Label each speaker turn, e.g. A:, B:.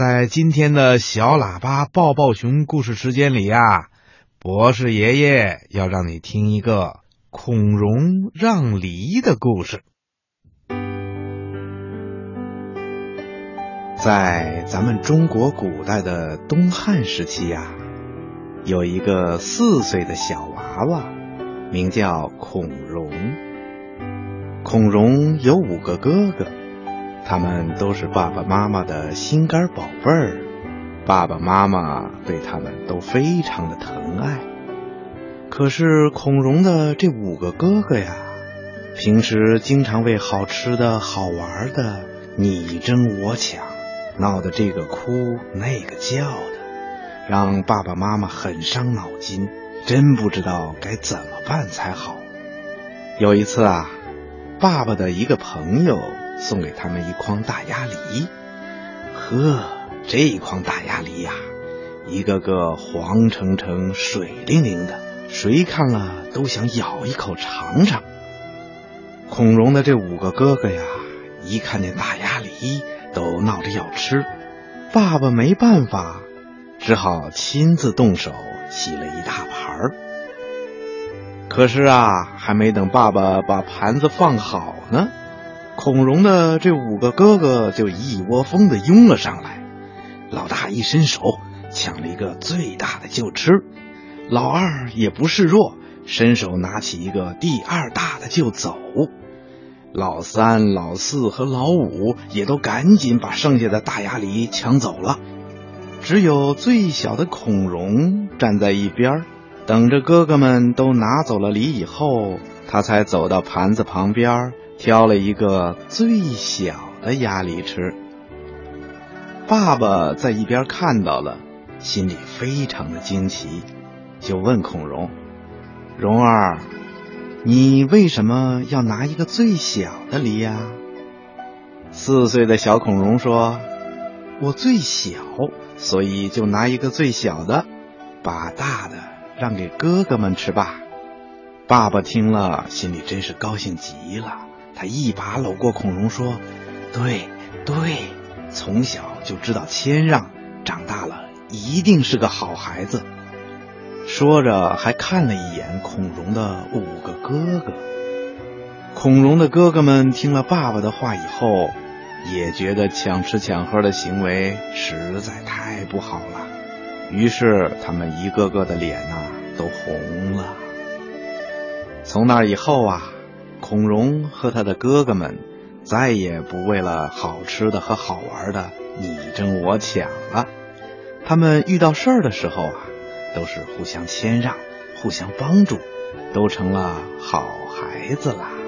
A: 在今天的小喇叭抱抱熊故事时间里呀，博士爷爷要让你听一个孔融让梨的故事。在咱们中国古代的东汉时期呀，有一个四岁的小娃娃，名叫孔融。孔融有五个哥哥。他们都是爸爸妈妈的心肝宝贝儿，爸爸妈妈对他们都非常的疼爱。可是孔融的这五个哥哥呀，平时经常为好吃的好玩的你争我抢，闹得这个哭那个叫的，让爸爸妈妈很伤脑筋，真不知道该怎么办才好。有一次啊，爸爸的一个朋友。送给他们一筐大鸭梨，呵，这一筐大鸭梨呀，一个个黄澄澄、水灵灵的，谁看了都想咬一口尝尝。孔融的这五个哥哥呀，一看见大鸭梨都闹着要吃，爸爸没办法，只好亲自动手洗了一大盘。可是啊，还没等爸爸把盘子放好呢。孔融的这五个哥哥就一窝蜂的拥了上来，老大一伸手抢了一个最大的就吃，老二也不示弱，伸手拿起一个第二大的就走，老三、老四和老五也都赶紧把剩下的大鸭梨抢走了，只有最小的孔融站在一边，等着哥哥们都拿走了梨以后，他才走到盘子旁边。挑了一个最小的鸭梨吃，爸爸在一边看到了，心里非常的惊奇，就问孔融：“蓉儿，你为什么要拿一个最小的梨呀？”四岁的小孔融说：“我最小，所以就拿一个最小的，把大的让给哥哥们吃吧。”爸爸听了，心里真是高兴极了。他一把搂过孔融，说：“对对，从小就知道谦让，长大了一定是个好孩子。”说着，还看了一眼孔融的五个哥哥。孔融的哥哥们听了爸爸的话以后，也觉得抢吃抢喝的行为实在太不好了，于是他们一个个的脸呐都红了。从那以后啊。孔融和他的哥哥们再也不为了好吃的和好玩的你争我抢了，他们遇到事儿的时候啊，都是互相谦让、互相帮助，都成了好孩子了。